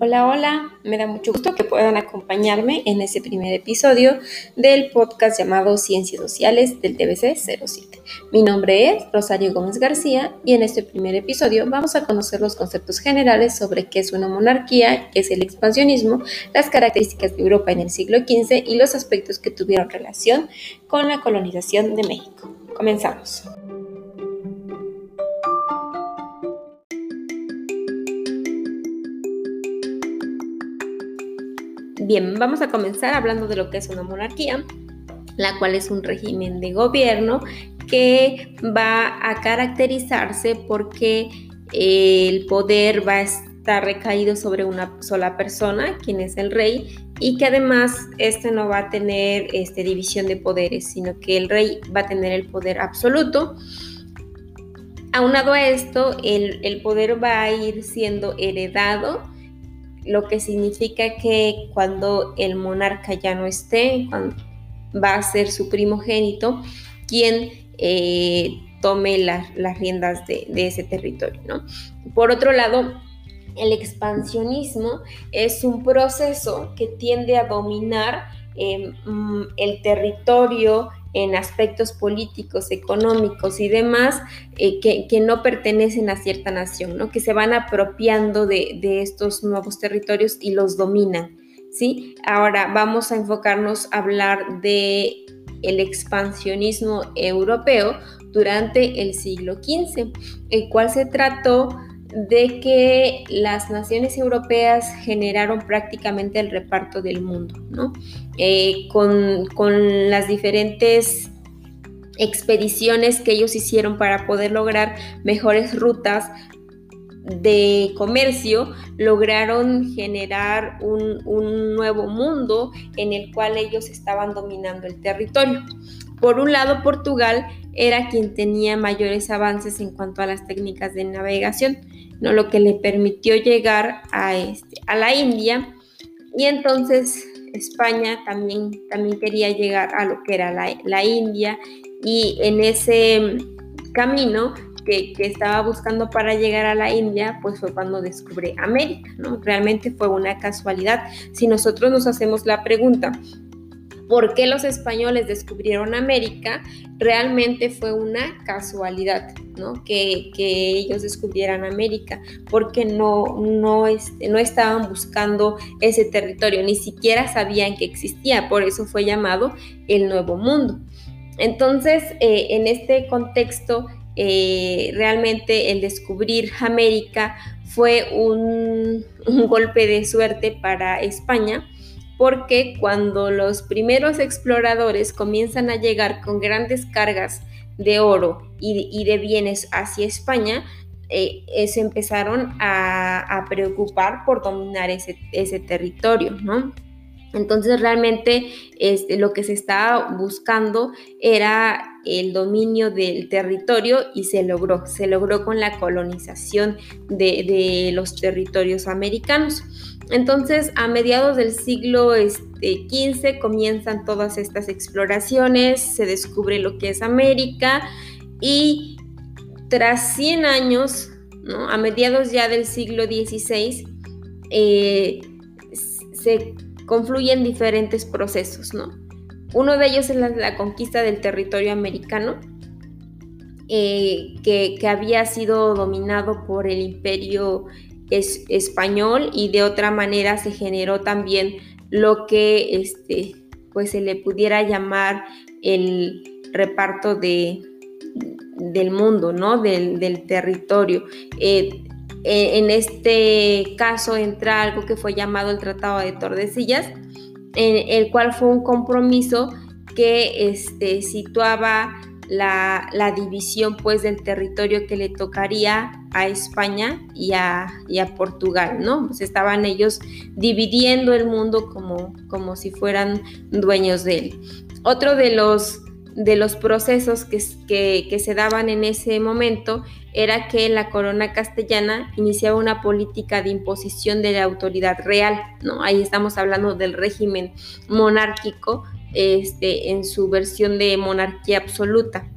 Hola, hola, me da mucho gusto que puedan acompañarme en este primer episodio del podcast llamado Ciencias Sociales del TBC 07. Mi nombre es Rosario Gómez García y en este primer episodio vamos a conocer los conceptos generales sobre qué es una monarquía, qué es el expansionismo, las características de Europa en el siglo XV y los aspectos que tuvieron relación con la colonización de México. Comenzamos. Bien, vamos a comenzar hablando de lo que es una monarquía, la cual es un régimen de gobierno que va a caracterizarse porque el poder va a estar recaído sobre una sola persona, quien es el rey, y que además este no va a tener este, división de poderes, sino que el rey va a tener el poder absoluto. Aunado a esto, el, el poder va a ir siendo heredado lo que significa que cuando el monarca ya no esté, va a ser su primogénito quien eh, tome las riendas de, ese territorio. ¿no? Por otro lado, el expansionismo es un proceso que tiende a dominar em, mm, el territorio en aspectos políticos, económicos y demás eh, que, no pertenecen a cierta nación, ¿no? que se van apropiando de, estos nuevos territorios y los dominan. ¿sí? Ahora vamos a enfocarnos a hablar de el expansionismo europeo durante el siglo XV, el cual se trató de que las naciones europeas generaron prácticamente el reparto del mundo, ¿no? Eh, con, con las diferentes expediciones que ellos hicieron para poder lograr mejores rutas de comercio lograron generar un, un, nuevo mundo en el cual ellos estaban dominando el territorio. Por un lado, Portugal era quien tenía mayores avances en cuanto a las técnicas de navegación, ¿no? lo que le permitió llegar a, este, a la India y entonces España también, también quería llegar a lo que era la, India y en ese camino que, que, estaba buscando para llegar a la India, pues fue cuando descubre América, ¿no? Realmente fue una casualidad. Si nosotros nos hacemos la pregunta, por qué los españoles descubrieron América, realmente fue una casualidad, ¿no? Que, ellos descubrieran América, porque no, no, este, no estaban buscando ese territorio, ni siquiera sabían que existía, por eso fue llamado el Nuevo Mundo. Entonces, eh, en este contexto, eh, realmente el descubrir América fue un golpe de suerte para España, porque cuando los primeros exploradores comienzan a llegar con grandes cargas de oro y, de bienes hacia España, eh, se empezaron a, preocupar por dominar ese, territorio, ¿no? Entonces realmente este, lo que se estaba buscando era el dominio del territorio y se logró, se logró con la colonización de, los territorios americanos. Entonces, a mediados del siglo XV este, comienzan todas estas exploraciones, se descubre lo que es América y tras 100 años, a mediados ya del siglo XVI, eh, se confluyen diferentes procesos. Uno de ellos es la, conquista del territorio americano, eh, que, había sido dominado por el imperio es español y de otra manera se generó también lo que este, pues se le pudiera llamar el reparto de, del mundo, ¿no? Del, territorio. Eh, eh, en este caso entra algo que fue llamado el Tratado de Tordesillas, en el cual fue un compromiso que este, situaba la, división pues del territorio que le tocaría a España y a, Portugal, ¿no? Pues estaban ellos dividiendo el mundo como, como si fueran dueños de él. Otro de los, de los procesos que, que, se daban en ese momento era que la corona castellana iniciaba una política de imposición de la autoridad real, ¿no? Ahí estamos hablando del régimen monárquico este, en su versión de monarquía absoluta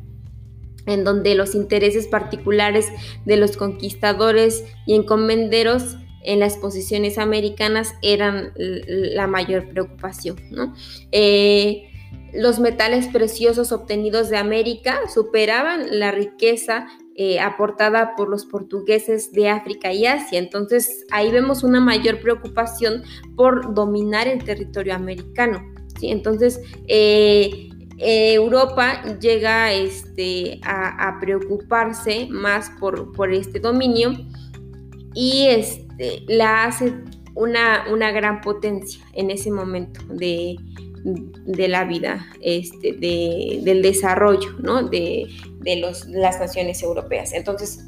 en donde los intereses particulares de los conquistadores y encomenderos en las posiciones americanas eran la mayor preocupación. ¿no? Eh, los metales preciosos obtenidos de América superaban la riqueza eh, aportada por los portugueses de África y Asia. Entonces ahí vemos una mayor preocupación por dominar el territorio americano. Entonces eh, Europa llega este, a, preocuparse más por, por, este dominio y este, la hace una, una gran potencia en ese momento de, de la vida, este, del desarrollo ¿no? de, los, las naciones europeas. Entonces,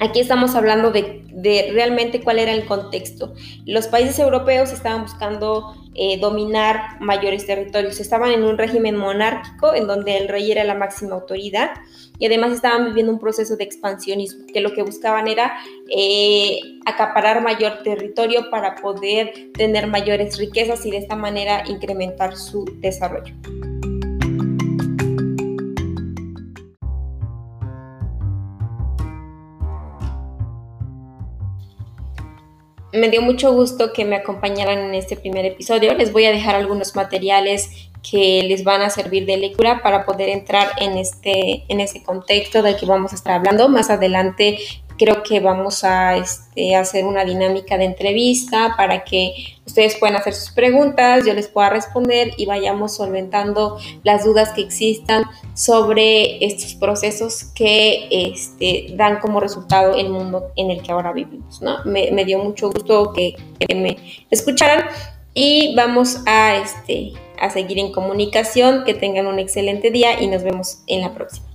aquí estamos hablando de, de, realmente cuál era el contexto. Los países europeos estaban buscando eh, dominar mayores territorios, estaban en un régimen monárquico en donde el rey era la máxima autoridad y además estaban viviendo un proceso de expansionismo, que lo que buscaban era eh, acaparar mayor territorio para poder tener mayores riquezas y de esta manera incrementar su desarrollo. Me dio mucho gusto que me acompañaran en este primer episodio. Les voy a dejar algunos materiales que les van a servir de lectura para poder entrar en este, en ese contexto del que vamos a estar hablando. Más adelante creo que vamos a este, hacer una dinámica de entrevista para que ustedes puedan hacer sus preguntas, yo les pueda responder y vayamos solventando las dudas que existan sobre estos procesos que este, dan como resultado el mundo en el que ahora vivimos. Me, dio mucho gusto que, me escucharan y vamos este, a seguir en comunicación. Que tengan un excelente día y nos vemos en la próxima.